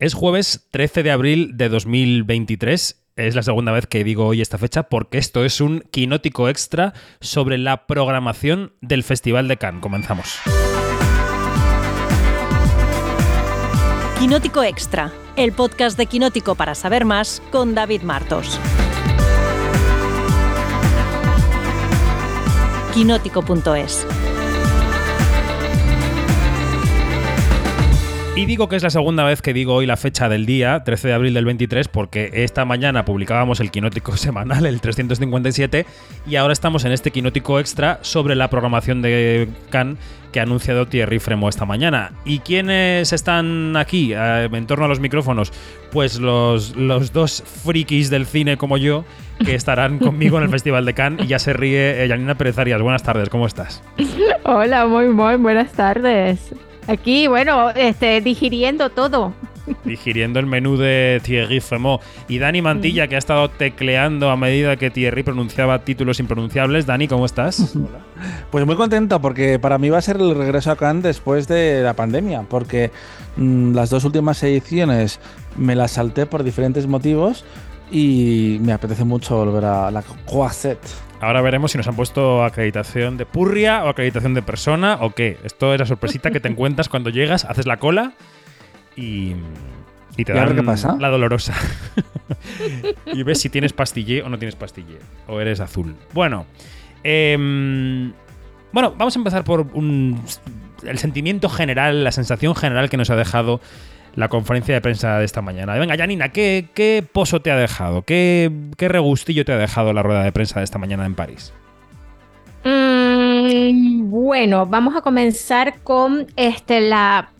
Es jueves 13 de abril de 2023. Es la segunda vez que digo hoy esta fecha porque esto es un quinótico extra sobre la programación del Festival de Cannes. Comenzamos. Quinótico Extra, el podcast de Quinótico para saber más con David Martos. Quinótico.es Y digo que es la segunda vez que digo hoy la fecha del día, 13 de abril del 23, porque esta mañana publicábamos el quinótico semanal, el 357, y ahora estamos en este quinótico extra sobre la programación de Cannes que ha anunciado Thierry Fremo esta mañana. ¿Y quiénes están aquí eh, en torno a los micrófonos? Pues los, los dos frikis del cine como yo que estarán conmigo en el Festival de Cannes y ya se ríe Janina Pérez Arias. Buenas tardes, ¿cómo estás? Hola, muy, muy buenas tardes. Aquí, bueno, este, digiriendo todo. Digiriendo el menú de Thierry Fremont. Y Dani Mantilla, que ha estado tecleando a medida que Thierry pronunciaba títulos impronunciables. Dani, ¿cómo estás? Pues muy contento, porque para mí va a ser el regreso a Cannes después de la pandemia, porque mm, las dos últimas ediciones me las salté por diferentes motivos y me apetece mucho volver a la Croisette. Ahora veremos si nos han puesto acreditación de purria o acreditación de persona o qué. Esto es la sorpresita que te encuentras cuando llegas, haces la cola y, y te dan qué pasa? la dolorosa. y ves si tienes pastillé o no tienes pastillé. O eres azul. Bueno. em, bueno, vamos a empezar por un- el sentimiento general, la sensación general que nos ha dejado la conferencia de prensa de esta mañana. Venga, Janina, ¿qué, qué pozo te ha dejado? ¿Qué, ¿Qué regustillo te ha dejado la rueda de prensa de esta mañana en París? Mm, bueno, vamos a comenzar con este la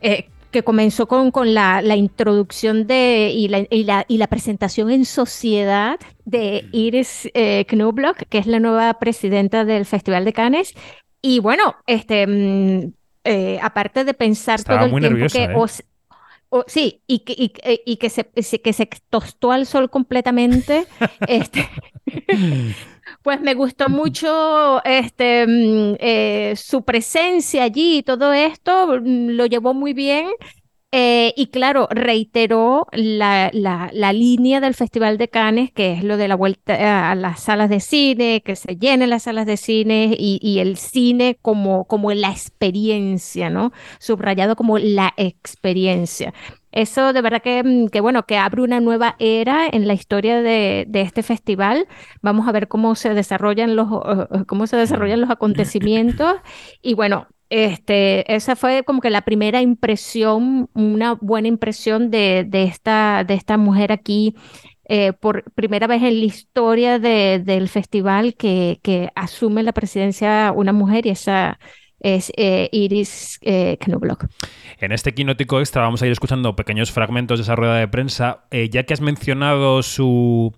eh, que comenzó con, con la, introducción de y la, y, la, y la presentación en sociedad de Iris eh, Knobloch, que es la nueva presidenta del Festival de Cannes. Y bueno, este mm, eh, aparte de pensar Estaba todo el muy tiempo nerviosa, que ¿eh? o s- o- sí, y que, y, que- y que se, que se tostó al sol completamente. este, pues me gustó mucho este, mm, eh, su presencia allí y todo esto, mm, lo llevó muy bien. Eh, y claro, reiteró la, la, la línea del Festival de Cannes, que es lo de la vuelta a las salas de cine, que se llenen las salas de cine y, y el cine como, como la experiencia, ¿no? Subrayado como la experiencia. Eso de verdad que, mm, que, bueno, que abre una nueva era en la historia de, de este festival. Vamos a ver cómo se desarrollan los, cómo se desarrollan los acontecimientos. Y bueno, este, esa fue como que la primera impresión, una buena impresión de, esta, de esta mujer aquí. eh, por primera vez en la historia de- del festival que, asume la presidencia una mujer y esa es eh, Iris eh. En este quinótico extra vamos a ir escuchando pequeños fragmentos de esa rueda de prensa. Eh, ya que has mencionado su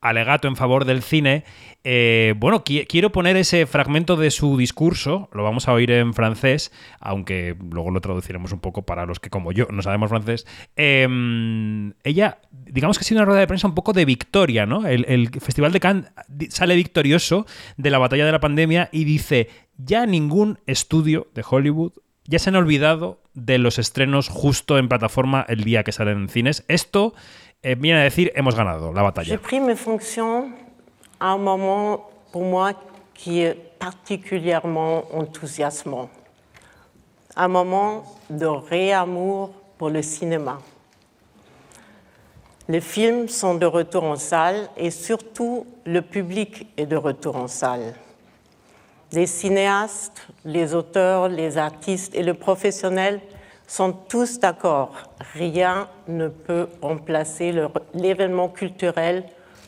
alegato en favor del cine, eh, bueno, qui- quiero poner ese fragmento de su discurso, lo vamos a oír en francés, aunque luego lo traduciremos un poco para los que como yo no sabemos francés. Eh, ella, digamos que ha sido una rueda de prensa un poco de victoria, ¿no? El, el Festival de Cannes sale victorioso de la batalla de la pandemia y dice, ya ningún estudio de Hollywood ya se han olvidado de los estrenos justo en plataforma el día que salen en cines. Esto viene a decir, hemos ganado la J'ai batalla. pris mes fonctions à un moment pour moi qui est particulièrement enthousiasmant. Un moment de réamour pour le cinéma. Les films sont de retour en salle et surtout le public est de retour en salle. Les cinéastes, les auteurs, les artistes et le professionnel sont tous d'accord. Rien ne peut remplacer l'événement culturel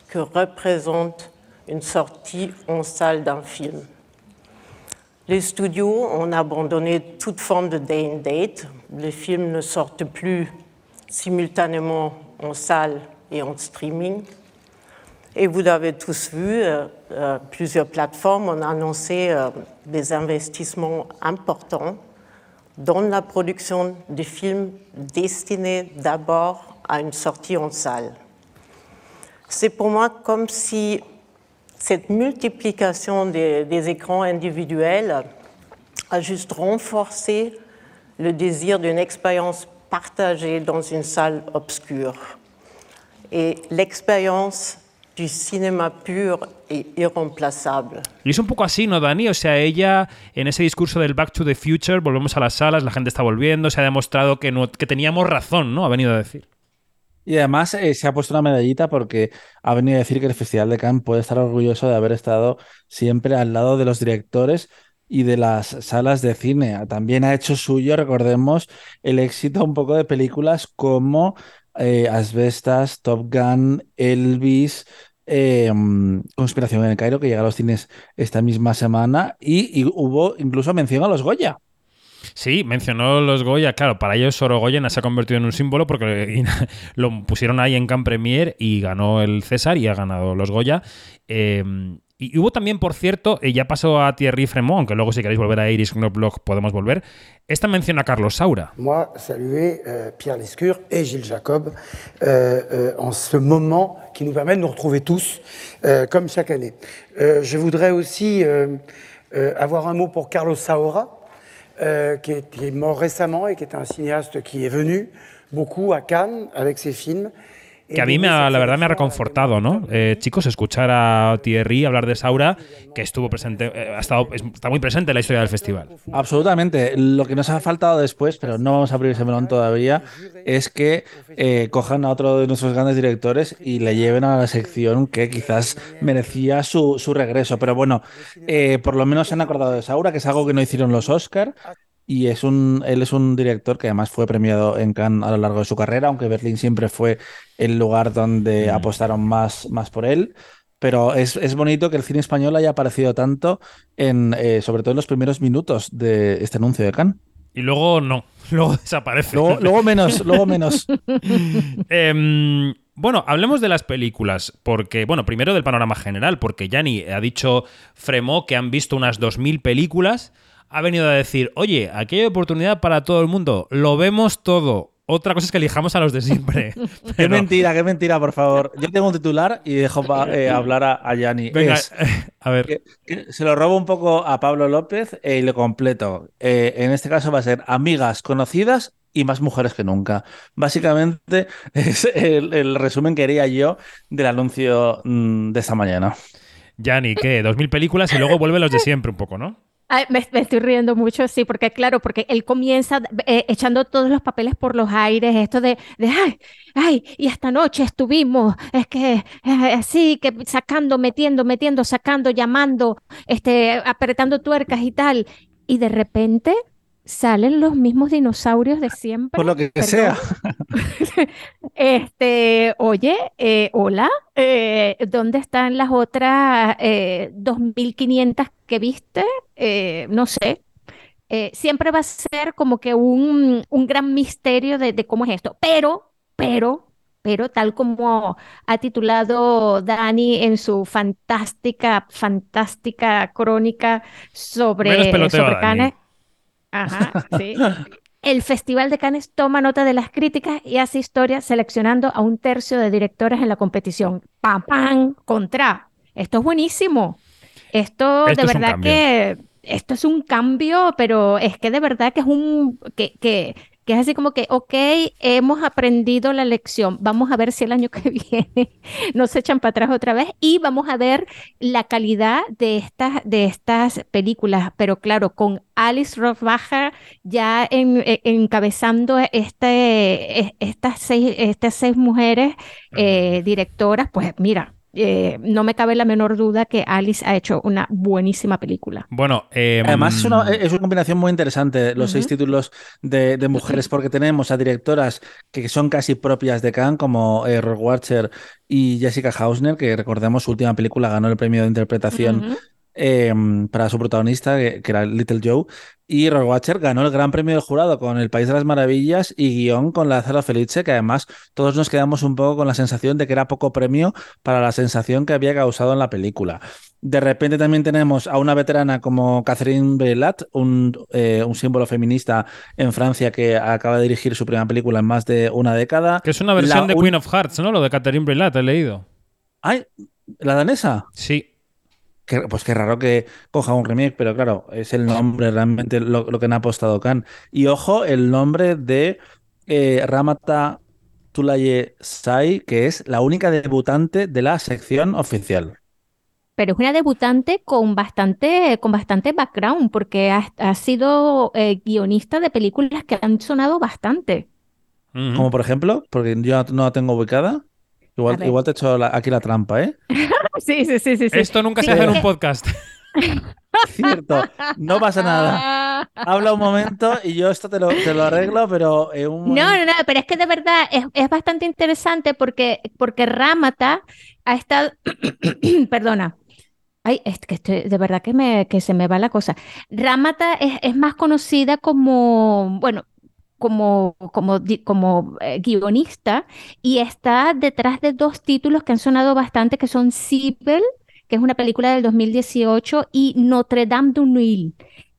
que représente une sortie en salle d'un film. Les studios ont abandonné toute forme de day and date. Les films ne sortent plus simultanément en salle et en streaming. Et vous l'avez tous vu, euh, euh, plusieurs plateformes ont annoncé euh, des investissements importants dans la production de films destinés d'abord à une sortie en salle. C'est pour moi comme si cette multiplication des, des écrans individuels a juste renforcé le désir d'une expérience partagé dans une salle obscure. Et l'expérience du cinéma pur et irremplaçable. Y es un poco así, ¿no, Dani? O sea, ella en ese discurso del Back to the Future, volvemos a las salas, la gente está volviendo, se ha demostrado que, no, que teníamos razón, ¿no? Ha venido a decir. Y además eh, se ha puesto una medallita porque ha venido a decir que el Festival de Cannes puede estar orgulloso de haber estado siempre al lado de los directores y de las salas de cine. También ha hecho suyo, recordemos, el éxito un poco de películas como eh, Asbestas, Top Gun, Elvis, eh, Conspiración en el Cairo, que llega a los cines esta misma semana, y, hubo incluso mención a los Goya. Sí, mencionó los Goya. Claro, para ellos Sorogoyen se ha convertido en un símbolo porque lo pusieron ahí en Camp Premier y ganó el César y ha ganado los Goya. Eh, y hubo también, por cierto, y ya pasó a Thierry Fremont, aunque luego si queréis volver a Iris Knobloch podemos volver, esta mención a Carlos Saura. Moi, saluer euh, Pierre Lescure et Gilles Jacob euh, euh, en ce moment qui nous permet de nous retrouver tous, comme chaque année. Je voudrais aussi avoir un mot pour Carlos Saura, qui est mort récemment et qui est un cinéaste qui est venu beaucoup à Cannes avec ses films. Que a mí, me ha, la verdad, me ha reconfortado, ¿no? Eh, chicos, escuchar a Thierry hablar de Saura, que estuvo presente, eh, ha estado, está muy presente en la historia del festival. Absolutamente. Lo que nos ha faltado después, pero no vamos a abrir ese melón todavía, es que eh, cojan a otro de nuestros grandes directores y le lleven a la sección que quizás merecía su, su regreso. Pero bueno, por lo menos se han acordado de Saura, que es algo que no hicieron los Oscar. Y es un, él es un director que además fue premiado en Cannes a lo largo de su carrera, aunque Berlín siempre fue el lugar donde apostaron más, más por él. Pero es, es, bonito que el cine español haya aparecido tanto, en, eh, sobre todo en los primeros minutos de este anuncio de Cannes. Y luego no, luego desaparece. Luego, luego menos, luego menos. eh, bueno, hablemos de las películas, porque, bueno, primero del panorama general, porque Yanni ha dicho Fremont que han visto unas 2.000 películas ha venido a decir, oye, aquí hay oportunidad para todo el mundo, lo vemos todo. Otra cosa es que elijamos a los de siempre. Pero... qué mentira, qué mentira, por favor. Yo tengo un titular y dejo eh, hablar a, Yanni. Venga, es, a ver. Que, que se lo robo un poco a Pablo López eh, y lo completo. Eh, en este caso va a ser amigas conocidas y más mujeres que nunca. Básicamente es el, el resumen que haría yo del anuncio mmm, de esta mañana. Yanni, ¿qué? Dos mil películas y luego vuelven los de siempre un poco, ¿no? Me, estoy riendo mucho, sí, porque claro, porque él comienza eh, echando todos los papeles por los aires, esto de, de ay, ay, y esta noche estuvimos, es que eh, así, que sacando, metiendo, metiendo, sacando, llamando, este, apretando tuercas y tal, y de repente salen los mismos dinosaurios de siempre. Por lo que sea. este, oye, eh, hola, eh, ¿dónde están las otras eh, 2.500 que viste? Eh, no sé. Eh, siempre va a ser como que un, un gran misterio de, de, cómo es esto. Pero, pero, pero tal como ha titulado Dani en su fantástica, fantástica crónica sobre, sobre Cannes. Ajá, sí. El Festival de Cannes toma nota de las críticas y hace historia seleccionando a un tercio de directores en la competición. ¡Pam, pam! Contra. Esto es buenísimo. Esto, Esto de verdad que esto es un cambio, pero es que de verdad que es un que, que, que es así como que, ok, hemos aprendido la lección, vamos a ver si el año que viene nos echan para atrás otra vez y vamos a ver la calidad de estas, de estas películas, pero claro, con Alice Rothbacher ya en, en, encabezando este, estas, seis, estas seis mujeres eh, directoras, pues mira, eh, no me cabe la menor duda que Alice ha hecho una buenísima película. Bueno, eh, además es una, es una, combinación muy interesante los uh -huh. seis títulos de, de, mujeres porque tenemos a directoras que son casi propias de Cannes como eh, Roy Watcher y Jessica Hausner que recordemos su última película ganó el premio de interpretación uh -huh. Eh, para su protagonista, que, que, era Little Joe. Y Roy Watcher ganó el Gran Premio del Jurado con El País de las Maravillas y guion con Lázaro Felice, que además todos nos quedamos un poco con la sensación de que era poco premio para la sensación que había causado en la película. De repente también tenemos a una veterana como Catherine Breillat, un, eh, un, símbolo feminista en Francia que acaba de dirigir su primera película en más de una década. Que es una versión la, de Queen of Hearts, ¿no? Lo de Catherine Breillat, he leído. Ay, ¿la danesa? Sí. Que, pues qué raro que coja un remake, pero claro, es el nombre realmente lo, lo que han apostado Khan. Y ojo, el nombre de eh, Ramata Tulaye Sai, que es la única debutante de la sección oficial. Pero es una debutante con bastante, con bastante background, porque ha, ha sido eh, guionista de películas que han sonado bastante. Como por ejemplo, porque yo no la tengo ubicada. Igual, igual te he hecho la- aquí la trampa, ¿eh? Sí, sí, sí, sí. sí. Esto nunca Sí, se hace en un podcast. Cierto, no pasa nada. Habla un momento y yo esto te lo, te lo arreglo, pero en un No, no, no, pero es que de verdad es, es bastante interesante porque, porque Ramata ha estado, perdona, ay, es que estoy, de verdad que, me, que se me va la cosa. Ramata es, es más conocida como, bueno, como, como, como eh, guionista y está detrás de dos títulos que han sonado bastante, que son Sibel, que es una película del 2018, y Notre Dame du Nil,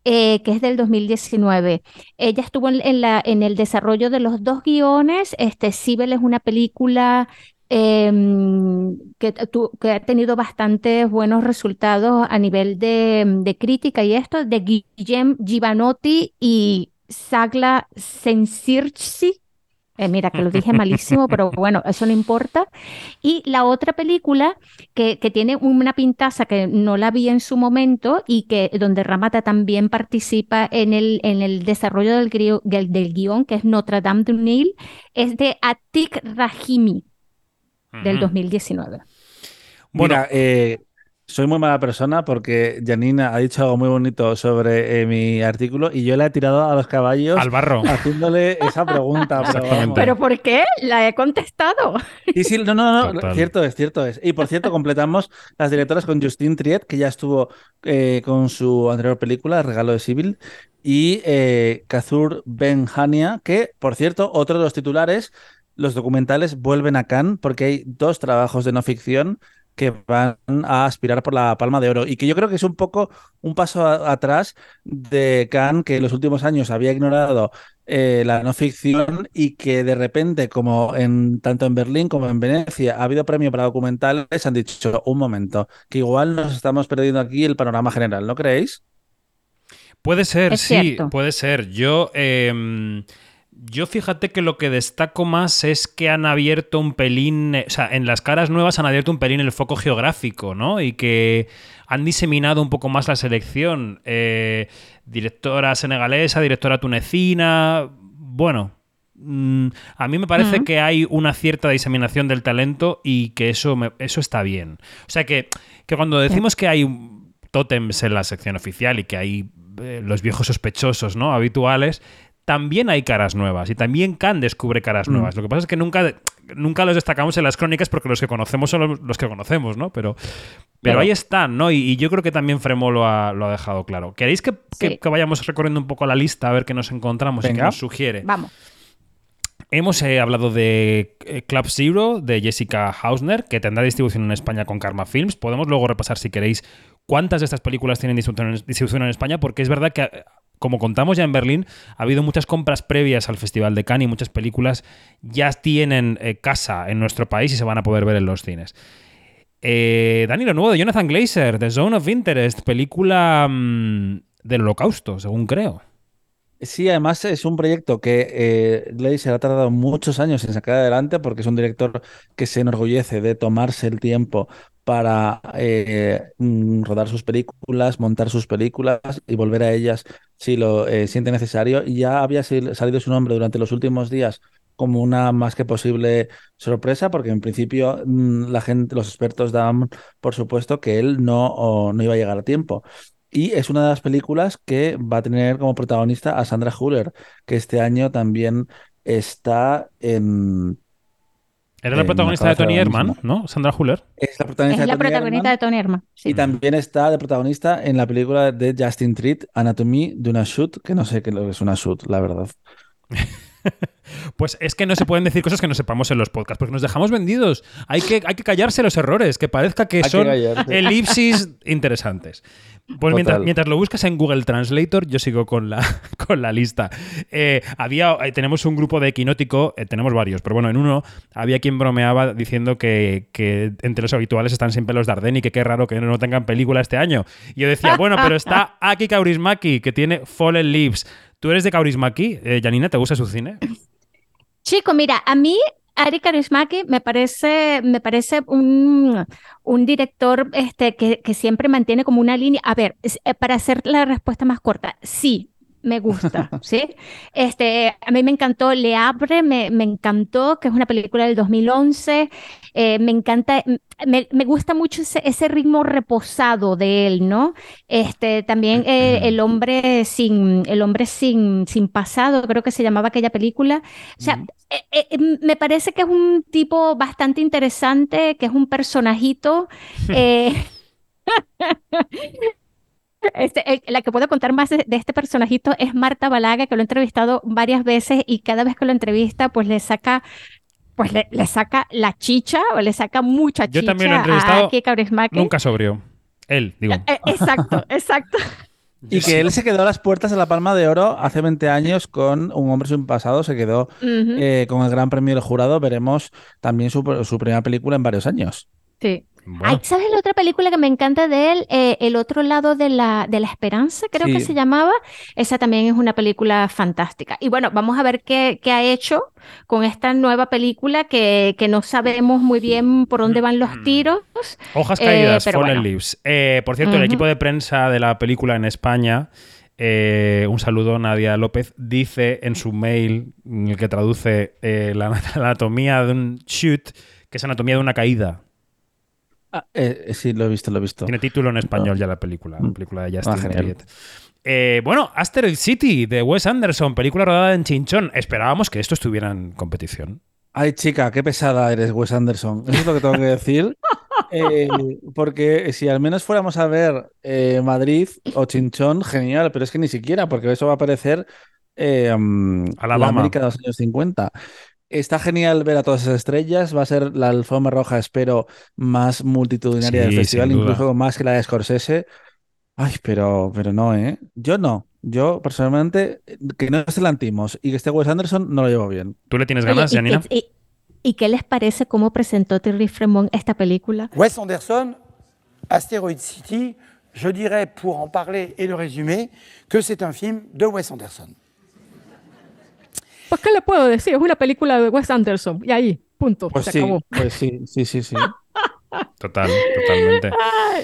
eh, que es del 2019. Ella estuvo en, la, en el desarrollo de los dos guiones. Este, Sibel es una película em, que, tu- que ha tenido bastantes buenos resultados a nivel de, de crítica y esto, de Guillem Givanotti y Sagla Sensirci. Eh, mira, que lo dije malísimo, pero bueno, eso no importa. Y la otra película que, que tiene una pintaza que no la vi en su momento y que donde Ramata también participa en el, en el desarrollo del, grio- del, del guion, que es Notre Dame du Nil, es de Atik Rahimi del Ujú. 2019. Bueno, Mira, eh, soy muy mala persona porque Janina ha dicho algo muy bonito sobre eh, mi artículo y yo le he tirado a los caballos al barro. haciéndole esa pregunta. pero Exactamente. vamos. ¿Pero por qué? La he contestado. Sí, sí, no, no, no, Total. cierto es, cierto es. Y por cierto, completamos las directoras con Justine Triet, que ya estuvo eh, con su anterior película, El regalo de Sibyl, y eh, Kazur Ben Hania, que, por cierto, otro de los titulares, los documentales vuelven a Cannes porque hay dos trabajos de no ficción que van a aspirar por la Palma de Oro y que yo creo que es un poco un paso a- atrás de Cannes, que en los últimos años había ignorado eh, la no ficción y que de repente, como en tanto en Berlín como en Venecia, ha habido premio para documentales, han dicho, un momento, que igual nos estamos perdiendo aquí el panorama general, ¿no creéis? Puede ser, Es sí, cierto. puede ser. Yo, em, yo fíjate que lo que destaco más es que han abierto un pelín, eh, o sea, en las caras nuevas han abierto un pelín el foco geográfico, ¿no? Y que han diseminado un poco más la selección. Eh, directora senegalesa, directora tunecina, bueno. mm, A mí me parece que hay una cierta diseminación del talento y que eso, me- eso está bien. O sea que, que cuando decimos que hay tótems en la sección oficial y que hay eh, los viejos sospechosos ¿no? habituales, también hay caras nuevas y también Khan descubre caras Mm. nuevas. Lo que pasa es que nunca, nunca los destacamos en las crónicas porque los que conocemos son los, los que conocemos, ¿no? Pero, pero Claro. ahí están, ¿no? Y, y yo creo que también Fremo lo ha, lo ha dejado claro. ¿Queréis que, que- Sí. que vayamos recorriendo un poco la lista a ver qué nos encontramos y qué nos sugiere? Vamos. Hemos eh, hablado de eh, Club Zero, de Jessica Hausner, que tendrá distribución en España con Karma Films. Podemos luego repasar, si queréis, cuántas de estas películas tienen distribución en, España, porque es verdad que, como contamos ya en Berlín, ha habido muchas compras previas al Festival de Cannes y muchas películas ya tienen eh, casa en nuestro país y se van a poder ver en los cines. Eh, Dani, lo nuevo de Jonathan Glazer, The Zone of Interest, película mm, del holocausto, según creo. Sí, además es un proyecto que eh, Glazer ha tardado muchos años en sacar adelante porque es un director que se enorgullece de tomarse el tiempo para eh, mm, rodar sus películas, montar sus películas y volver a ellas si lo eh, siente necesario. Y ya había salido su nombre durante los últimos días como una más que posible sorpresa, porque en principio mm, la gente, los expertos daban por supuesto que él no, no iba a llegar a tiempo. Y es una de las películas que va a tener como protagonista a Sandra Huller, que este año también está en... Era la protagonista de Tony Herman. ¿no? Sandra Huller. Es la protagonista Es la de Tony protagonista Erdmann, de Tony Herman. sí. Y también está de protagonista en la película de Justin Treat, Anatomía de una shoot, que no sé qué lo que es una shoot, la verdad. Pues es que no se pueden decir cosas que no sepamos en los podcasts, porque nos dejamos vendidos. Hay que, hay que callarse los errores, que parezca que Hay son elipsis interesantes. Pues mientras, mientras lo buscas en Google Translator, yo sigo con la, con la lista. Eh, había, eh, tenemos un grupo de Equinótico, eh, tenemos varios, pero bueno, en uno había quien bromeaba diciendo que, que entre los habituales están siempre los Darden y que qué raro que no tengan película este año. Y yo decía, bueno, pero está Aki Kaurismaki, que tiene Fallen Leaves. ¿Tú eres de Kaurismaki? Eh, Janina, ¿te gusta su cine? Chico, mira, a mí Ari Kaurismäki me parece, me parece un, director este, que, siempre mantiene como una línea. A ver, eh, para hacer la respuesta más corta, sí, me gusta, ¿sí? Este, a mí me encantó Le Havre, me, me encantó, que es una película del 2011. eh, me encanta, me, me gusta mucho ese, ese ritmo reposado de él, ¿no? Este, también eh, El hombre sin, el hombre sin, sin pasado, creo que se llamaba aquella película. O sea, eh, me parece que es un tipo bastante interesante, que es un personajito. eh, este, el- la que puedo contar más de, de este personajito es Marta Balaga, que lo he entrevistado varias veces y cada vez que lo entrevista, pues le saca, pues le, le saca la chicha o le saca mucha Yo chicha también lo he a entrevistado, Aki Kaurismäki. Nunca sobrio. Él, digo. Eh, exacto, exacto. Y que él se quedó a las puertas de la Palma de Oro hace 20 años con Un hombre sin pasado, se quedó eh, con el Gran Premio del Jurado. Veremos también su, su primera película en varios años. Sí. Bueno, Ay, ¿sabes la otra película que me encanta de él? Eh, El otro lado de la, de la esperanza, creo que se llamaba. Esa también es una película fantástica. Y bueno, vamos a ver qué, qué ha hecho con esta nueva película que, que no sabemos muy bien por dónde van los Mm. tiros. Hojas eh, caídas, pero Fallen bueno. Leaves. Eh, por cierto, el equipo de prensa de la película en España, eh, un saludo, Nadia López, dice en su mail, en el que traduce eh, la anatomía de un shoot, que es anatomía de una caída. Ah, eh, eh, sí, lo he visto, lo he visto. Tiene título en español ya la película, la película de Justin Ah. Triet. Eh, bueno, Asteroid City de Wes Anderson, película rodada en Chinchón. Esperábamos que esto estuviera en competición. Ay, chica, qué pesada eres, Wes Anderson. Eso es lo que tengo que decir. Eh, porque si al menos fuéramos a ver eh, Madrid o Chinchón, genial, pero es que ni siquiera, porque eso va a parecer eh, mm, la. América de los años 50. Está genial ver a todas esas estrellas. Va a ser la alfombra roja, espero, más multitudinaria del festival, incluso más que la de Scorsese. Ay, pero, pero no, ¿eh? Yo no. Yo, personalmente, que no esté Lantimos y que esté Wes Anderson, no lo llevo bien. ¿Tú le tienes ganas, ¿y, Janina? qué- y- y qué les parece cómo presentó Terry Fremont esta película? Wes Anderson, Asteroid City, je dirais pour en parler et le résumer, que c'est un film de Wes Anderson. Pues, ¿qué le puedo decir? Es una película de Wes Anderson. Y ahí, punto. Pues se sí, acabó. pues sí, sí, sí, sí. Total, totalmente.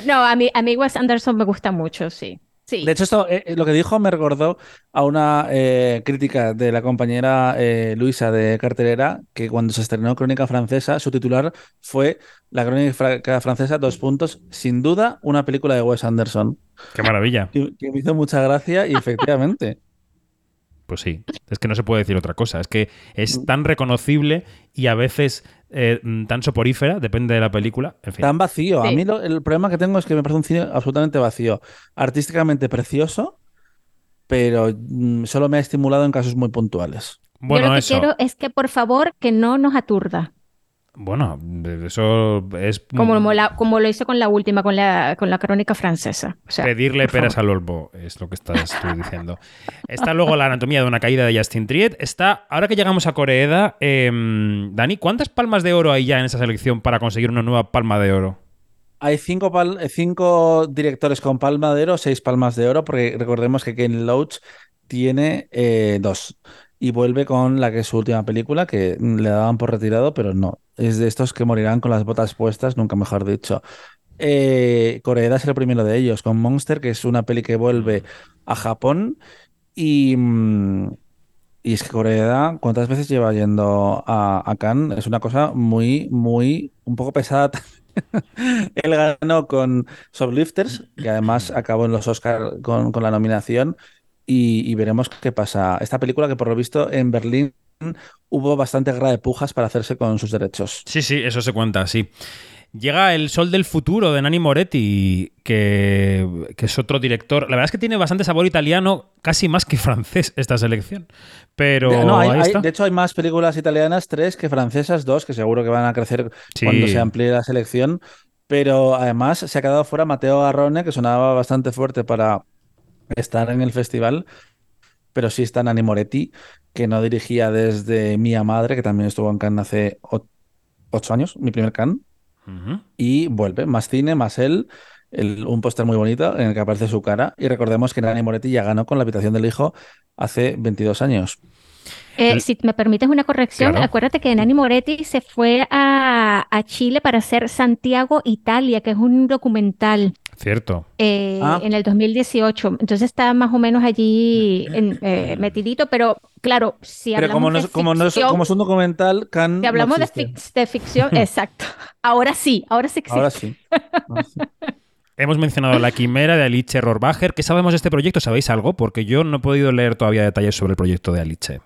No, a mí, a mí Wes Anderson me gusta mucho, sí. Sí. De hecho, esto, eh, eh, lo que dijo me recordó a una eh, crítica de la compañera eh, Luisa de Cartelera, que cuando se estrenó Crónica Francesa, su titular fue La Crónica Fra- Francesa, dos puntos, sin duda, una película de Wes Anderson. Qué maravilla. Que, que me hizo mucha gracia y efectivamente. Pues sí, es que no se puede decir otra cosa. Es que es tan reconocible y a veces eh, mm, tan soporífera, depende de la película. En fin. Tan vacío. A mí lo- el problema que tengo es que me parece un cine absolutamente vacío. Artísticamente precioso, pero mm, solo me ha estimulado en casos muy puntuales. Yo Bueno, lo que eso. quiero es que por favor que no nos aturda, Bueno, eso es como, mo- la- como lo hizo con la última, con la, con la crónica francesa. O sea, pedirle peras favor. al olmo, es lo que estás tú diciendo. Está luego la anatomía de una caída de Justin Triet. Está, ahora que llegamos a Coreeda, em, Dani, ¿cuántas palmas de oro hay ya en esa selección para conseguir una nueva palma de oro? Hay cinco, pal- cinco directores con palma de oro, seis palmas de oro, porque recordemos que Ken Loach tiene eh, dos. Y vuelve con la que es su última película, que le daban por retirado, pero no. Es de estos que morirán con las botas puestas, nunca mejor dicho. Eh, Koreeda es el primero de ellos, con Monster, que es una peli que vuelve a Japón. Y, mm, y es que Koreeda, ¿cuántas veces lleva yendo a, a Cannes? Es una cosa muy, muy, un poco pesada él ganó con Shoplifters, que además acabó en los Oscars con, con la nominación, y, y veremos qué pasa. Esta película que por lo visto en Berlín hubo bastante guerra de pujas para hacerse con sus derechos. Sí, sí, eso se cuenta, sí. Llega El Sol del Futuro de Nani Moretti, que, que es otro director. La verdad es que tiene bastante sabor italiano, casi más que francés esta selección. Pero De, no, hay- ahí hay- está. de hecho, hay más películas italianas, tres, que francesas, dos, que seguro que van a crecer Sí. cuando se amplíe la selección. Pero además se ha quedado fuera Mateo Garrone, que sonaba bastante fuerte para estar en el festival. Pero sí está Nani Moretti, que no dirigía desde Mía Madre, que también estuvo en Cannes hace ocho años, mi primer Cannes. Y vuelve, más cine, más él. el- un póster muy bonito en el que aparece su cara. Y recordemos que Nani Moretti ya ganó con La habitación del hijo hace 22 años. Eh, si me permites una corrección, Claro. acuérdate que Nani Moretti se fue a, a Chile para hacer Santiago, Italia, que es un documental Cierto. eh, Ah. en el 2018. Entonces está más o menos allí en- eh, metidito, pero claro, si Pero hablamos como no, de es, como, no es, ficción, como es un documental, Can si hablamos no de, existe. fic- de ficción, exacto. Ahora sí, ahora sí existe. Ahora sí. Ahora sí. Hemos mencionado La Quimera de Alice Rohrbacher. ¿Qué sabemos de este proyecto? ¿Sabéis algo? Porque yo no he podido leer todavía detalles sobre el proyecto de Alice.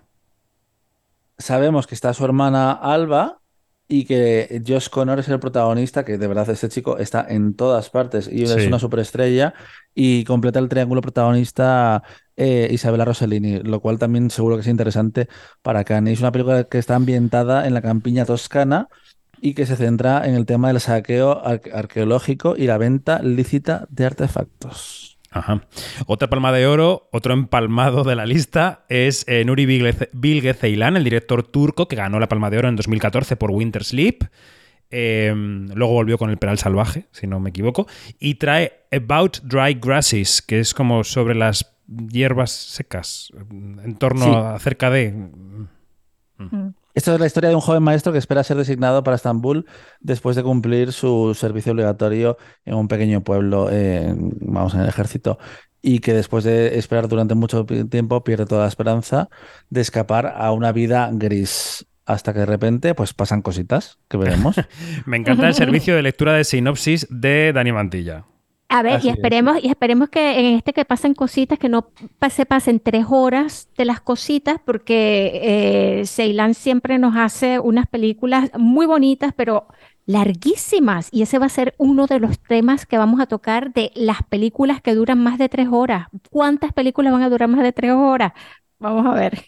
Sabemos que está su hermana Alba y que Josh Connor es el protagonista, que de verdad este chico está en todas partes y Sí. es una superestrella y completa el triángulo protagonista eh, Isabella Rossellini, lo cual también seguro que es interesante para Cannes. Es una película que está ambientada en la campiña toscana y que se centra en el tema del saqueo ar- arqueológico y la venta lícita de artefactos. Ajá. Otra palma de oro, otro empalmado de la lista es eh, Nuri Bilge, Ceylan, el director turco que ganó la palma de oro en 2014 por Winter Sleep. Eh, luego volvió con El Peral Salvaje, si no me equivoco. Y trae About Dry Grasses, que es como sobre las hierbas secas, en torno Sí. a- acerca de... Mm. Esta es la historia de un joven maestro que espera ser designado para Estambul después de cumplir su servicio obligatorio en un pequeño pueblo, vamos, en el ejército, y que después de esperar durante mucho tiempo pierde toda la esperanza de escapar a una vida gris. Hasta que de repente, pues pasan cositas que veremos. Me encanta el servicio de lectura de sinopsis de Dani Mantilla. A ver, Así y es. esperemos, y esperemos que en este que pasen cositas, que no se pasen tres horas de las cositas, porque eh, Ceylan siempre nos hace unas películas muy bonitas, pero larguísimas. Y ese va a ser uno de los temas que vamos a tocar de las películas que duran más de tres horas. ¿Cuántas películas van a durar más de tres horas? Vamos a ver.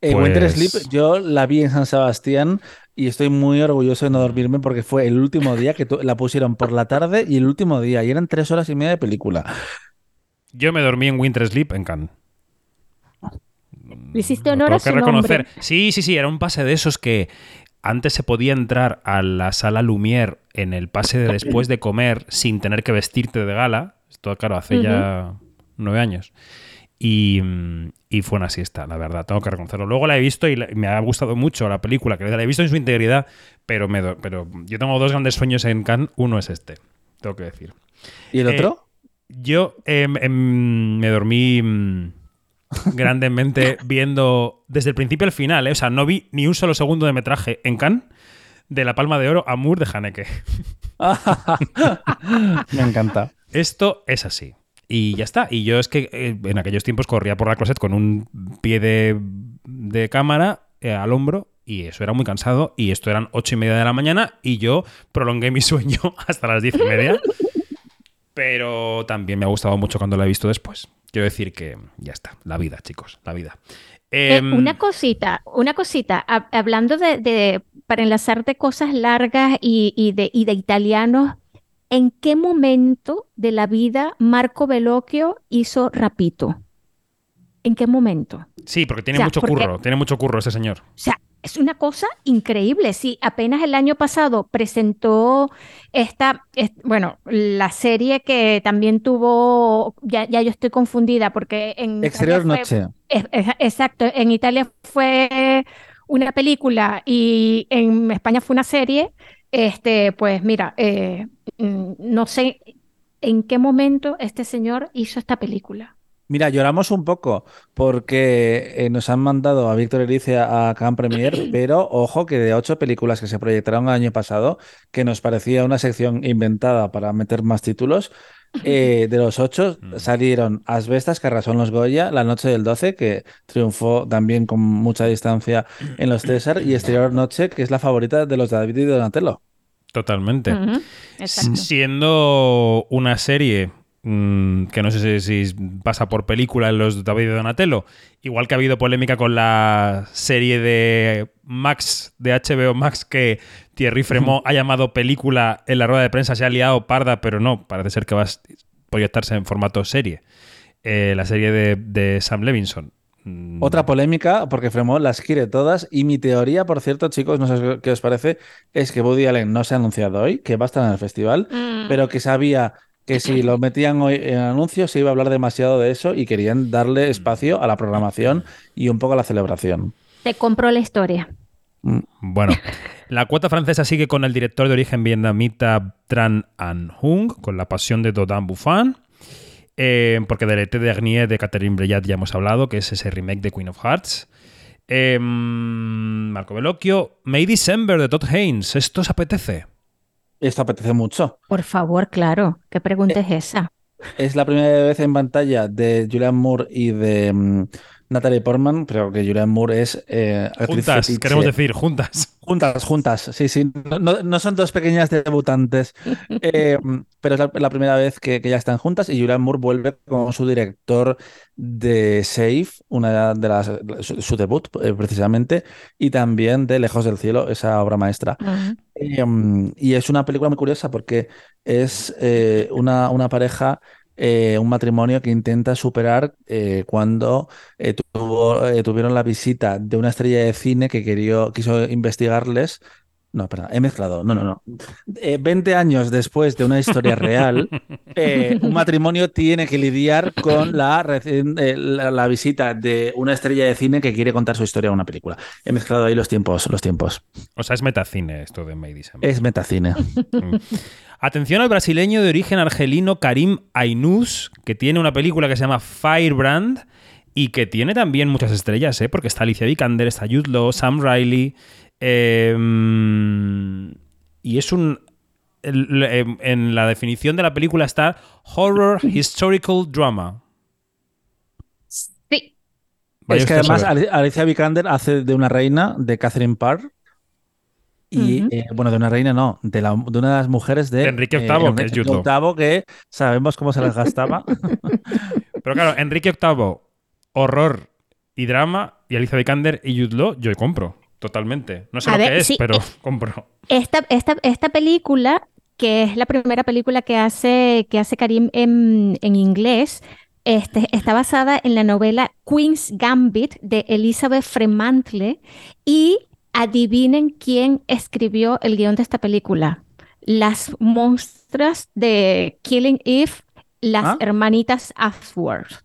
Eh, Winter Pues- Sleep, yo la vi en San Sebastián y estoy muy orgulloso de no dormirme porque fue el último día que tu- la pusieron por la tarde y el último día, y eran tres horas y media de película. Yo me dormí en Winter Sleep en Cannes. Le hiciste Lo honor tengo a que su reconocer. nombre. Sí, sí, sí, era un pase de esos que antes se podía entrar a la sala Lumière en el pase de después de comer sin tener que vestirte de gala. Esto, claro, hace ya nueve años. Y, mm, y fue una siesta, la verdad, tengo que reconocerlo. Luego la he visto y me ha gustado mucho la película, que la he visto en su integridad, pero, me do- pero yo tengo dos grandes sueños en Cannes. Uno es este, tengo que decir. ¿Y el Eh, otro? Yo em, em, me dormí mm, grandemente viendo desde el principio al final, ¿eh? o sea, no vi ni un solo segundo de metraje en Cannes de La Palma de Oro a Moore de Haneke. Me encanta. Esto es así. Y ya está. Y yo es que eh, en aquellos tiempos corría por la closet con un pie de, de cámara eh, al hombro y eso era muy cansado. Y esto eran ocho y media de la mañana y yo prolongué mi sueño hasta las diez y media. Pero también me ha gustado mucho cuando la he visto después. Quiero decir que ya está. La vida, chicos. La vida. Eh, Em, una cosita, una cosita, hab- hablando de, de- para enlazar de cosas largas y, y de, y de italianos, ¿en qué momento de la vida Marco Bellocchio hizo Rapito? ¿En qué momento? Sí, porque tiene o sea, mucho porque- curro. Tiene mucho curro ese señor. O sea, es una cosa increíble. Sí, apenas el año pasado presentó esta, es- bueno, la serie que también tuvo, ya, ya yo estoy confundida porque en Italia Exterior fue- Noche. es- es- exacto, en Italia fue una película y en España fue una serie. Este, pues mira, eh, mm, no sé en qué momento este señor hizo esta película. Mira, lloramos un poco porque eh, nos han mandado a Víctor Erice a, a Premier, pero ojo que de ocho películas que se proyectaron el año pasado, que nos parecía una sección inventada para meter más títulos, eh, de los ocho Mm. salieron Asbestas, que arrasó en los Goya, La Noche del 12, que triunfó también con mucha distancia en los César, y Exterior Noche, que es la favorita de los David y Donatello. Totalmente. Siendo una serie mm, que no sé si, si pasa por película en los David de Donatello, igual que ha habido polémica con la serie de Max, de HBO Max, que Thierry Fremont ha llamado película en la rueda de prensa, se ha liado parda, pero no, parece ser que va a proyectarse en formato serie. Eh, la serie de, de Sam Levinson. Mm, Otra polémica, porque Fremont las quiere todas. Y mi teoría, por cierto, chicos, no sé qué os parece, es que Woody Allen no se ha anunciado hoy, que va a estar en el festival, Mm. pero que sabía que si lo metían hoy en anuncios se iba a hablar demasiado de eso y querían darle espacio a la programación y un poco a la celebración. Te compro la historia. Bueno, la cuota francesa sigue con el director de origen vietnamita Tran An Hung, con La pasión de Dodin Buffon. eh, porque de L'été dernier de Catherine Breillat ya hemos hablado, que es ese remake de Queen of Hearts. Eh, Marco Bellocchio, May December de Todd Haynes. ¿Esto os apetece? Esto apetece mucho. Por favor, claro. ¿Qué pregunta es esa? Es la primera vez en pantalla de Julianne Moore y de mm, Natalie Portman, pero que Julianne Moore es eh, actriz Juntas, fetiche. queremos decir, juntas. Juntas, juntas, sí, sí. No, no- no son dos pequeñas debutantes, eh, pero es la, la primera vez que, que ya están juntas y Julianne Moore vuelve como su director de Safe, una de las su, su debut eh, precisamente, y también de Lejos del Cielo, esa obra maestra. Y es una película muy curiosa porque es eh, una, una pareja, eh, un matrimonio que intenta superar eh, cuando eh, tuvieron la visita de una estrella de cine que quería, quiso investigarles. No, perdón, he mezclado. No, no, no. Eh, 20 años después de una historia real, eh, un matrimonio tiene que lidiar con la, eh, la, la visita de una estrella de cine que quiere contar su historia a una película. He mezclado ahí los tiempos, los tiempos. O sea, es metacine esto de May December. Es metacine. Atención al brasileño de origen argelino Karim Ainus, que tiene una película que se llama Firebrand y que tiene también muchas estrellas, ¿eh? porque está Alicia Vikander, está Jude Law, Sam Riley. Eh, y es un. em, en la definición de la película está Horror Historical Drama. Sí. Vaya es que además Alicia Vikander hace de una reina de Catherine Parr. Y eh, bueno, de una reina no, de, la- de una de las mujeres de Enrique VIII, que es Jude Law. VIII, que sabemos cómo se las gastaba. Pero claro, Enrique VIII, horror y drama, y Alicia Vikander y Jude Law, yo compro. Totalmente. No sé A lo ver, que es, sí, pero eh, compro. Esta, esta, esta película, que es la primera película que hace, que hace Karim en, en inglés, este, está basada en la novela Queen's Gambit de Elizabeth Fremantle y adivinen quién escribió el guion de esta película. Las monstruas de Killing Eve, las ¿Ah? hermanitas Ashworth.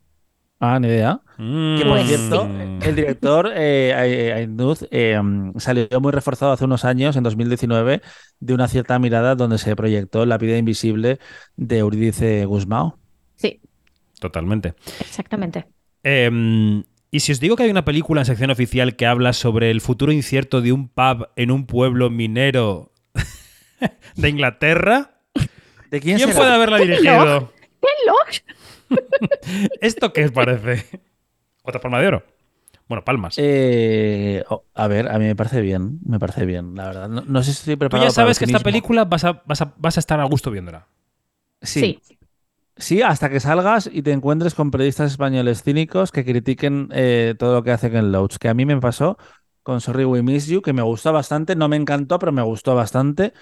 Ah, ni idea. Que por Pues cierto, Mm. el director eh, eh, Ainuz, eh, salió muy reforzado hace unos años, en 2019, de una cierta mirada donde se proyectó La vida invisible de Eurídice Guzmán. Sí, Totalmente. exactamente. Eh, y si os digo que hay una película en sección oficial que habla sobre el futuro incierto de un pub en un pueblo minero de Inglaterra, ¿De quién, ¿quién puede haberla dirigido? Hello. ¿Esto qué os parece? ¿Otra palma de oro? Bueno, palmas. Eh, oh, a ver, a mí me parece bien, me parece bien, la verdad. No, no sé si estoy Tú preparado ya sabes para que esta película vas a, vas, a, vas a estar a gusto viéndola. Sí. Sí, hasta que salgas y te encuentres con periodistas españoles cínicos que critiquen eh, todo lo que hace Ken Loach, que a mí me pasó con Sorry We Miss You, que me gustó bastante, no me encantó, pero me gustó bastante.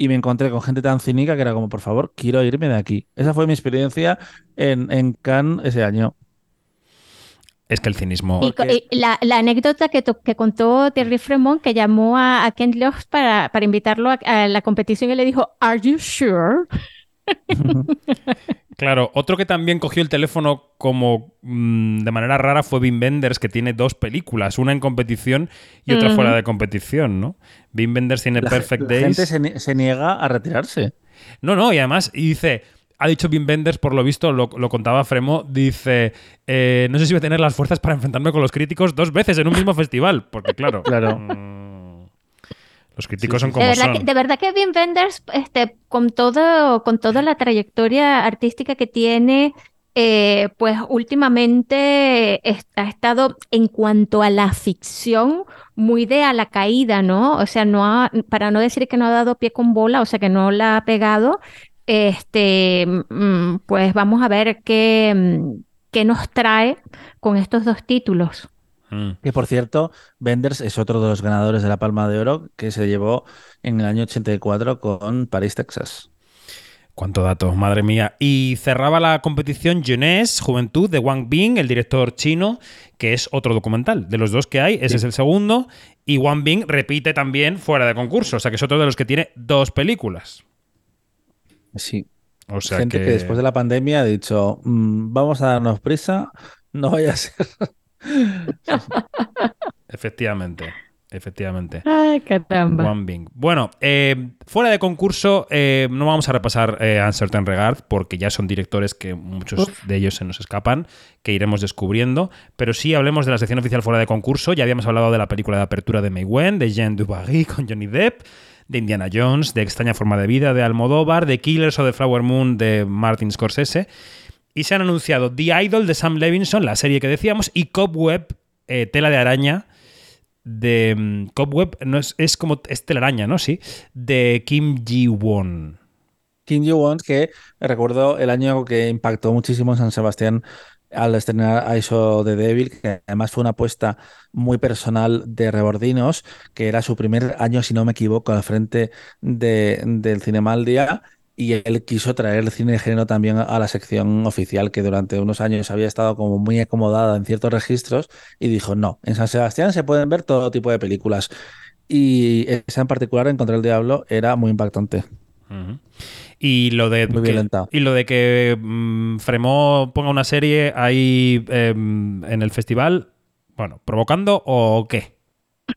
Y me encontré con gente tan cínica que era como, por favor, quiero irme de aquí. Esa fue mi experiencia en, en Cannes ese año. Es que el cinismo. Y, co- Porque- y la, la anécdota que, to- que contó Thierry Fremont, que llamó a, a Ken Loach para, para invitarlo a, a la competición y le dijo, ¿Are you sure? Claro, otro que también cogió el teléfono como mm, de manera rara fue Wim Wenders, que tiene dos películas, una en competición y otra fuera de competición, ¿no? Wim Wenders tiene La, Perfect la Days. gente se, se niega a retirarse. No, no, y además, y dice, ha dicho Wim Wenders, por lo visto, lo, lo contaba Fremo, dice, eh, no sé si voy a tener las fuerzas para enfrentarme con los críticos dos veces en un mismo festival, porque claro, Claro. mm, los críticos Sí, son como de, verdad son. que, de verdad que Wim Wenders, este, con todo, con toda la trayectoria artística que tiene, eh, pues últimamente ha estado en cuanto a la ficción muy de a la caída, ¿no? O sea, no ha- para no decir que no ha dado pie con bola, o sea, que no la ha pegado, este, mm, pues vamos a ver qué, mm, qué nos trae con estos dos títulos. Mm. Que por cierto, Benders es otro de los ganadores de la Palma de Oro que se llevó en el año 84 con París, Texas. Cuánto dato, madre mía. Y cerraba la competición Jeunesse, Juventud, de Wang Bing, el director chino, que es otro documental. De los dos que hay, ese es el segundo. Y Wang Bing repite también fuera de concurso, o sea que es otro de los que tiene dos películas. Sí. O sea Gente que... después de la pandemia ha dicho, "Mm, vamos a darnos prisa, no vaya a ser. Efectivamente. Efectivamente. Ay, caramba. One Bing. Bueno, eh, fuera de concurso, eh, no vamos a repasar eh, Uncertain Regard porque ya son directores que muchos de ellos se nos escapan, que iremos descubriendo. Pero sí hablemos de la sección oficial fuera de concurso. Ya habíamos hablado de la película de apertura de May Wen, de Jean Dubarry con Johnny Depp, de Indiana Jones, de Extraña Forma de Vida de Almodóvar, de Killers o de Flower Moon de Martin Scorsese. Y se han anunciado The Idol de Sam Levinson, la serie que decíamos, y Cobweb, eh, Tela de Araña de mm, Cobweb, no es, es como es telaraña, ¿no? Sí, de Kim Ji-won. Kim Ji-won, que recuerdo el año que impactó muchísimo en San Sebastián al estrenar ISO de Devil, que además fue una apuesta muy personal de Rebordinos, que era su primer año, si no me equivoco, al frente de, del Cinema al Día, y él quiso traer el cine de género también a la sección oficial que durante unos años había estado como muy acomodada en ciertos registros y dijo, no, en San Sebastián se pueden ver todo tipo de películas. Y esa en particular, en Contra el Diablo, era muy impactante. Y lo de Muy que, y lo de que Fremont ponga una serie ahí em, en el festival, bueno, provocando o qué?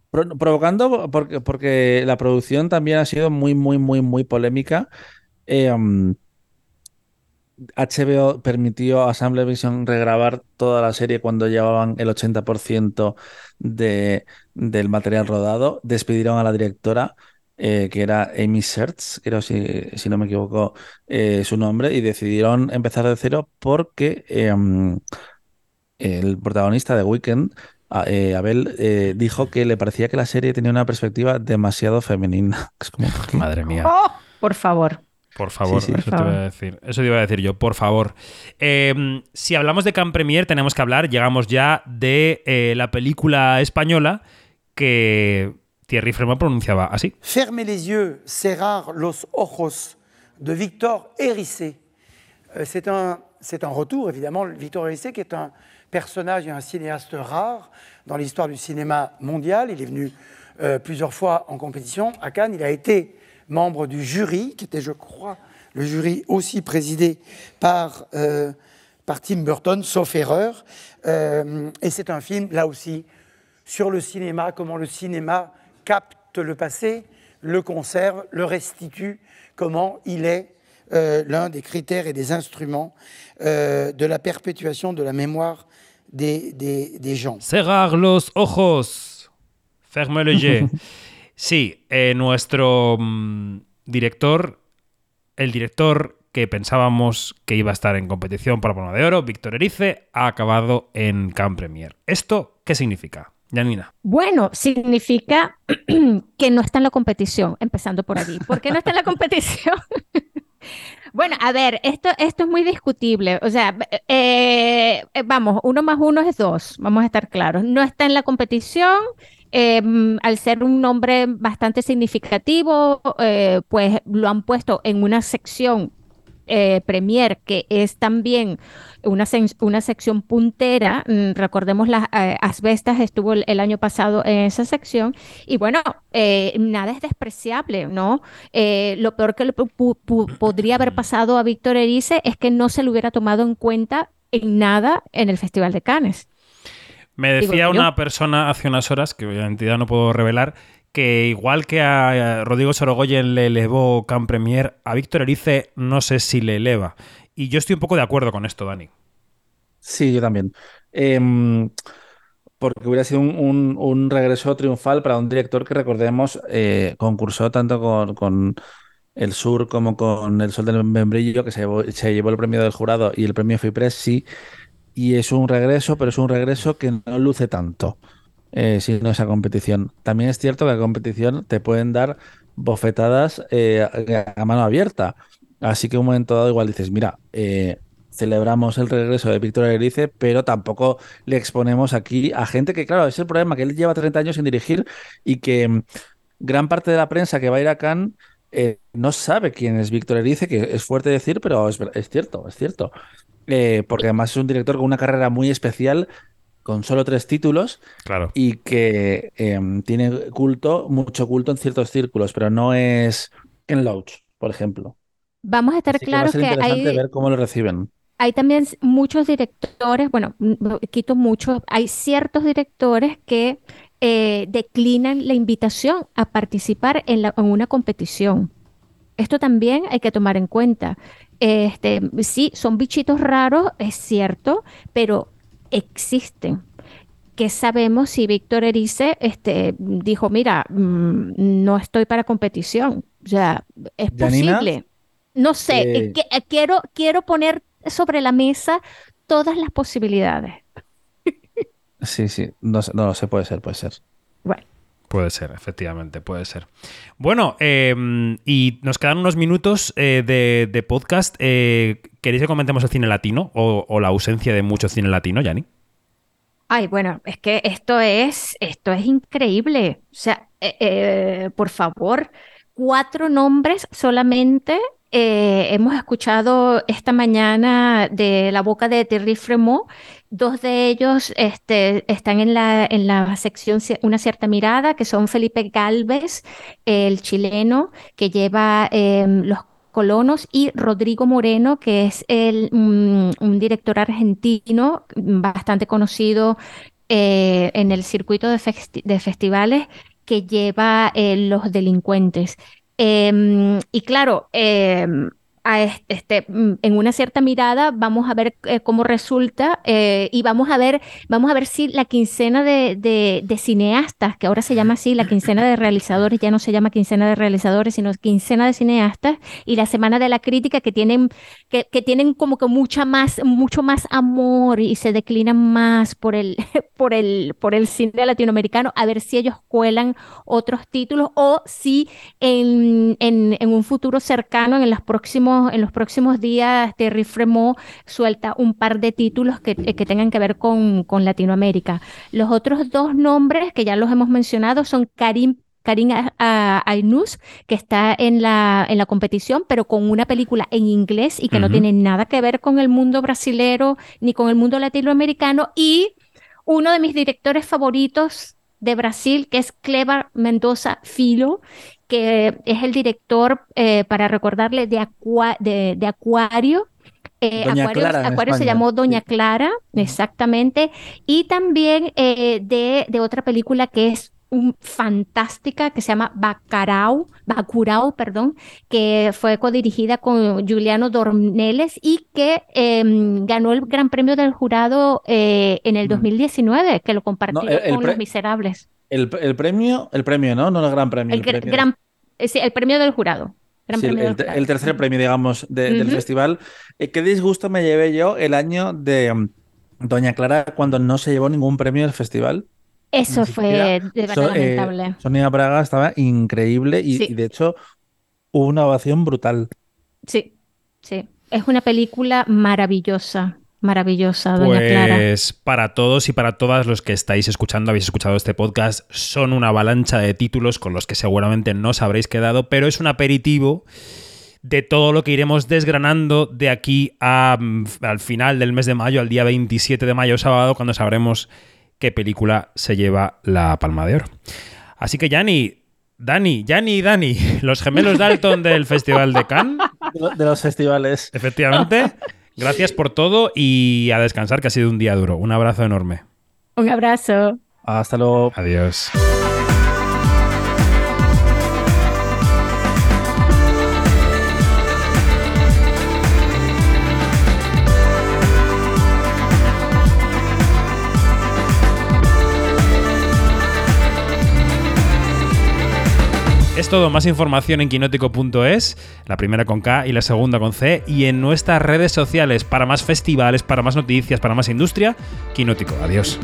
Pro- provocando porque, porque la producción también ha sido muy, muy, muy, muy polémica. Eh, um, HBO permitió a Sam Levinson regrabar toda la serie cuando llevaban el 80% de, del material rodado. Despidieron a la directora, eh, que era Amy Sertz, creo si, si no me equivoco eh, su nombre, y decidieron empezar de cero porque eh, um, el protagonista de Weekend, eh, Abel, eh, dijo que le parecía que la serie tenía una perspectiva demasiado femenina. Madre mía. Oh, por favor. Por favor, Sí, sí. eso Por te iba a favor. decir. Eso te iba a decir yo, por favor. Eh, si hablamos de Can Premier, tenemos que hablar, llegamos ya de eh, la película española que Thierry Fremont pronunciaba así. Fermez les yeux, cerrar los ojos de Victor Hérissé. Euh, C'est un, c'est un retour, évidemment. Victor Hérissé, qui est un personnage et un cinéaste rare dans l'histoire du cinéma mondial. Il est venu euh, plusieurs fois en compétition à Cannes. Il a été membre du jury, qui était, je crois, le jury aussi présidé par, euh, par Tim Burton, sauf erreur. Euh, et c'est un film, là aussi, sur le cinéma, comment le cinéma capte le passé, le conserve, le restitue, comment il est euh, l'un des critères et des instruments de la perpétuation de la mémoire des, des- des gens. Cerrar los ojos. Ferme les yeux. Sí, eh, nuestro mm, director, el director que pensábamos que iba a estar en competición para Palma de Oro, Víctor Erice, ha acabado en Can Premier. ¿Esto qué significa? Janina. Bueno, significa que no está en la competición, empezando por allí. ¿Por qué no está en la competición? Bueno, a ver, esto, esto es muy discutible. O sea, eh, eh, vamos, uno más uno es dos, vamos a estar claros. No está en la competición, eh, mm, al ser un nombre bastante significativo, eh, pues lo han puesto en una sección eh, Premier, que es también una, una sección puntera. Mm, Recordemos las eh, asbestas, estuvo el, el año pasado en esa sección. Y bueno, eh, nada es despreciable, ¿no? Eh, lo peor que le podría haber pasado a Víctor Erice es que no se lo hubiera tomado en cuenta en nada en el Festival de Cannes. Me decía una persona hace unas horas, que obviamente ya no puedo revelar, que igual que a Rodrigo Sorogoyen le elevó Can Premier, a Víctor Erice no sé si le eleva. Y yo estoy un poco de acuerdo con esto, Dani. Sí, yo también. Em, porque hubiera sido un, un- un regreso triunfal para un director que, recordemos, eh, concursó tanto con, con El Sur como con El Sol del Membrillo, que se llevó, se llevó el premio del jurado y el premio FIPRES, sí. Y es un regreso, pero es un regreso que no luce tanto, eh, si no esa competición. También es cierto que la competición te pueden dar bofetadas eh, a, mano abierta. Así que un momento dado igual dices, mira, eh, celebramos el regreso de Víctor Erice, pero tampoco le exponemos aquí a gente que, claro, es el problema, que él lleva 30 años sin dirigir y que mm, gran parte de la prensa que va a ir a Cannes eh, no sabe quién es Víctor Erice, que es fuerte decir, pero es cierto, es cierto. Eh, porque además es un director con una carrera muy especial, con solo tres títulos, Claro. y que eh, tiene culto, mucho culto en ciertos círculos, pero no es en Loach, por ejemplo. Vamos a estar Así que va a claros ser que interesante hay, ver cómo lo reciben. hay también muchos directores, bueno, quito mucho, hay ciertos directores que eh, declinan la invitación a participar en, en, una competición. Esto también hay que tomar en cuenta. Este, sí, son bichitos raros, es cierto, pero existen. ¿Qué sabemos si Víctor Erice este, dijo, mira, mm, no estoy para competición? O sea, es posible. No sé, eh, quiero, quiero poner sobre la mesa todas las posibilidades. Sí, sí, no, no lo sé, puede ser, puede ser. Puede ser, efectivamente, puede ser. Bueno, em, y nos quedan unos minutos eh, de, podcast. ¿Queréis que comentemos el cine latino o, la ausencia de mucho cine latino, Yanni? Ay, bueno, es que esto es, esto es increíble. O sea, eh, eh, por favor, cuatro nombres solamente eh, hemos escuchado esta mañana de la boca de Thierry Fremont. Dos de ellos este, están en la, en la sección Una cierta mirada, que son Felipe Galvez, el chileno, que lleva em, los colonos, y Rodrigo Moreno, que es el, mm, un director argentino bastante conocido eh, en el circuito de, festivales que lleva eh, los delincuentes. Em, y claro, em, a este, mm, en una cierta mirada, vamos a ver eh, cómo resulta eh, y vamos a ver, vamos a ver si la quincena de, cineastas, que ahora se llama así, la quincena de realizadores, ya no se llama quincena de realizadores, sino quincena de cineastas, y la semana de la crítica que tienen, que, tienen como que mucha más, mucho más amor y se declinan más por el, por el, por el cine latinoamericano, a ver si ellos cuelan otros títulos o si en, en, en un futuro cercano, en los próximos en los próximos días Terry Fremont suelta un par de títulos que, eh, que tengan que ver con, con, Latinoamérica. Los otros dos nombres que ya los hemos mencionado son Karim Karim Ainus, que está en la, en la competición, pero con una película en inglés y que no tiene nada que ver con el mundo brasilero ni con el mundo latinoamericano. Y uno de mis directores favoritos de Brasil, que es Clever Mendoza Filo, que es el director, eh, para recordarle, de, de, Acuario. Eh, Acuario, se llamó Doña Clara, exactamente. Y también eh, de, de, otra película que es un, fantástica, que se llama Bacurau, Bacurau, perdón, que fue codirigida con Juliano Dorneles y que em, ganó el Gran Premio del Jurado en el 2019, que lo compartió con Los Miserables. El, premio, el premio, ¿no? No el gran premio. El, Gran, eh, el premio del jurado. el, tercer premio, digamos, del festival. Eh, ¿Qué disgusto me llevé yo el año de mm, Doña Clara cuando no se llevó ningún premio del festival? Eso fue de verdad eh, lamentable. Sonia Braga estaba increíble y, de hecho hubo una ovación brutal. Sí, sí. Es una película maravillosa. Maravillosa, doña Clara. Pues para todos y para todas los que estáis escuchando, habéis escuchado este podcast, son una avalancha de títulos con los que seguramente no os habréis quedado, pero es un aperitivo de todo lo que iremos desgranando de aquí a, mm, al final del mes de mayo, al día 27 de mayo, sábado, cuando sabremos qué película se lleva la palma de oro. Así que, Yanni, Dani, Yanni y Dani, los gemelos Dalton del Festival de Cannes. De los festivales. Efectivamente. Gracias por todo y a descansar, que ha sido un día duro. Un abrazo enorme. Un abrazo. Hasta luego. Adiós. Todo, más información en quinótico.es, la primera con K y la segunda con C, y en nuestras redes sociales para más festivales, para más noticias, para más industria, Quinótico. Adiós.